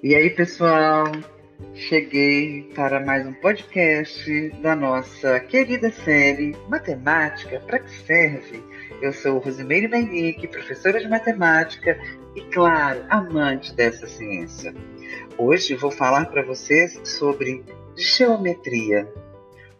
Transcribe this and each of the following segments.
E aí, pessoal? Cheguei para mais um podcast da nossa querida série Matemática para que serve? Eu sou Rosimeire Menique, professora de matemática e, claro, amante dessa ciência. Hoje vou falar para vocês sobre geometria.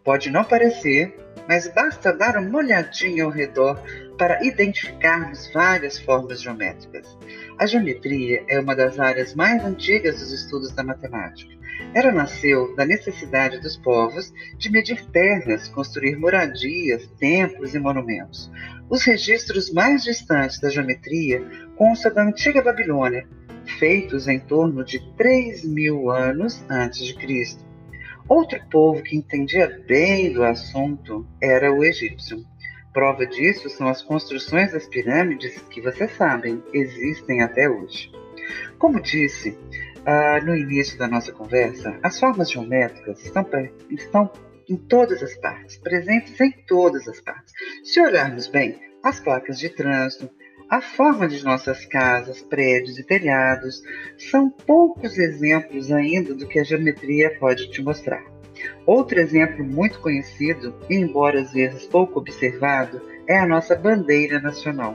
Pode não parecer, mas basta dar uma olhadinha ao redor para identificarmos várias formas geométricas. A geometria é uma das áreas mais antigas dos estudos da matemática. Ela nasceu da necessidade dos povos de medir terras, construir moradias, templos e monumentos. Os registros mais distantes da geometria constam da antiga Babilônia, feitos em torno de 3 mil anos antes de Cristo. Outro povo que entendia bem do assunto era o egípcio. Prova disso são as construções das pirâmides que vocês sabem existem até hoje. Como disse ah, no início da nossa conversa, as formas geométricas estão, estão em todas as partes, presentes em todas as partes. Se olharmos bem, as placas de trânsito, a forma de nossas casas, prédios e telhados são poucos exemplos ainda do que a geometria pode te mostrar. Outro exemplo muito conhecido, e embora às vezes pouco observado, é a nossa bandeira nacional.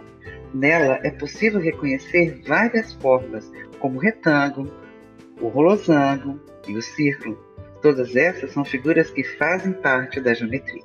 Nela é possível reconhecer várias formas, como o retângulo, o rolosango e o círculo. Todas essas são figuras que fazem parte da geometria.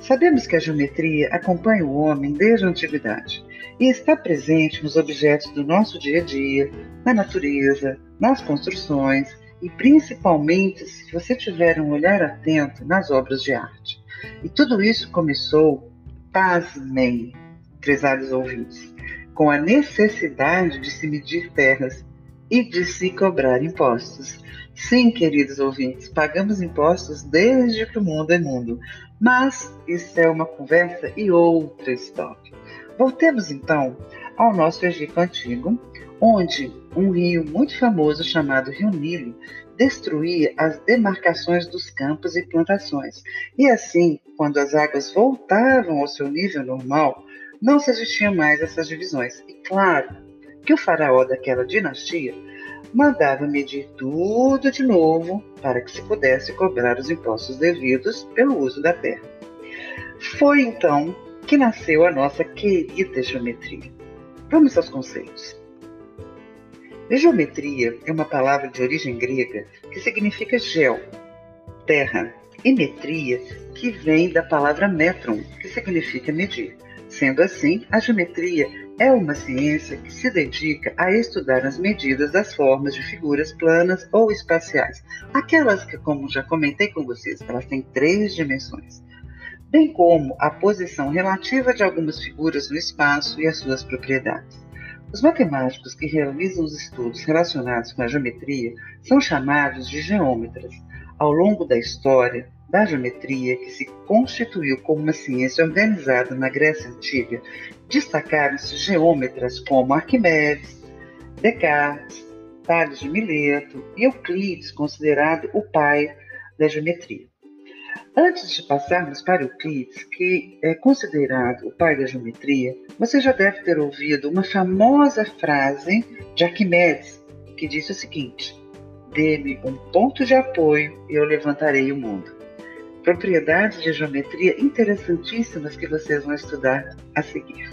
Sabemos que a geometria acompanha o homem desde a antiguidade e está presente nos objetos do nosso dia a dia, na natureza, nas construções e principalmente se você tiver um olhar atento nas obras de arte. E tudo isso começou, pasmem, prezados ouvintes, com a necessidade de se medir terras e de se cobrar impostos. Sim, queridos ouvintes, pagamos impostos desde que o mundo é mundo, mas isso é uma conversa e outra história. Voltemos então ao nosso Egito Antigo, onde um rio muito famoso chamado Rio Nilo destruía as demarcações dos campos e plantações. E assim, quando as águas voltavam ao seu nível normal, não se existiam mais essas divisões. E claro que o faraó daquela dinastia mandava medir tudo de novo para que se pudesse cobrar os impostos devidos pelo uso da terra. Foi então que nasceu a nossa querida geometria. Vamos aos conceitos. Geometria é uma palavra de origem grega que significa gel, terra, e metria, que vem da palavra metron, que significa medir. Sendo assim, a geometria é uma ciência que se dedica a estudar as medidas das formas de figuras planas ou espaciais, aquelas que, como já comentei com vocês, elas têm três dimensões, bem como a posição relativa de algumas figuras no espaço e as suas propriedades. Os matemáticos que realizam os estudos relacionados com a geometria são chamados de geômetras. Ao longo da história da geometria, que se constituiu como uma ciência organizada na Grécia Antiga, destacaram-se geômetras como Arquimedes, Descartes, Tales de Mileto e Euclides, considerado o pai da geometria. Antes de passarmos para Euclides, que é considerado o pai da geometria, você já deve ter ouvido uma famosa frase de Arquimedes, que disse o seguinte: Dê-me um ponto de apoio e eu levantarei o mundo. Propriedades de geometria interessantíssimas que vocês vão estudar a seguir.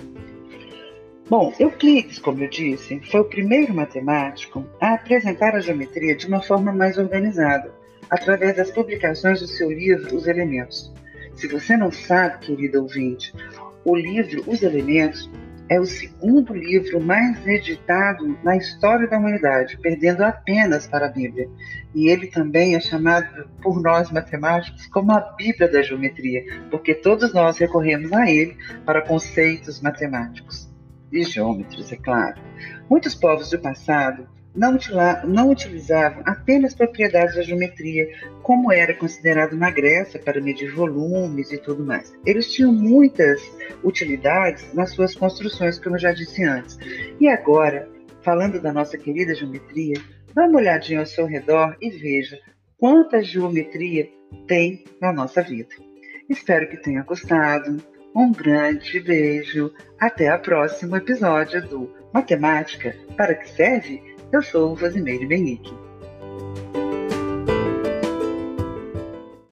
Bom, Euclides, como eu disse, foi o primeiro matemático a apresentar a geometria de uma forma mais organizada através das publicações do seu livro Os Elementos. Se você não sabe, querido ouvinte, o livro Os Elementos é o segundo livro mais editado na história da humanidade, perdendo apenas para a Bíblia. E ele também é chamado por nós matemáticos como a Bíblia da geometria, porque todos nós recorremos a ele para conceitos matemáticos e geômetros, é claro. Muitos povos do passado não, não utilizavam apenas propriedades da geometria, como era considerado na Grécia para medir volumes e tudo mais. Eles tinham muitas utilidades nas suas construções, como eu já disse antes. E agora, falando da nossa querida geometria, dá uma olhadinha ao seu redor e veja quanta geometria tem na nossa vida. Espero que tenha gostado. Um grande beijo. Até o próximo episódio do Matemática para que serve? Eu sou o Rosimeire Benique.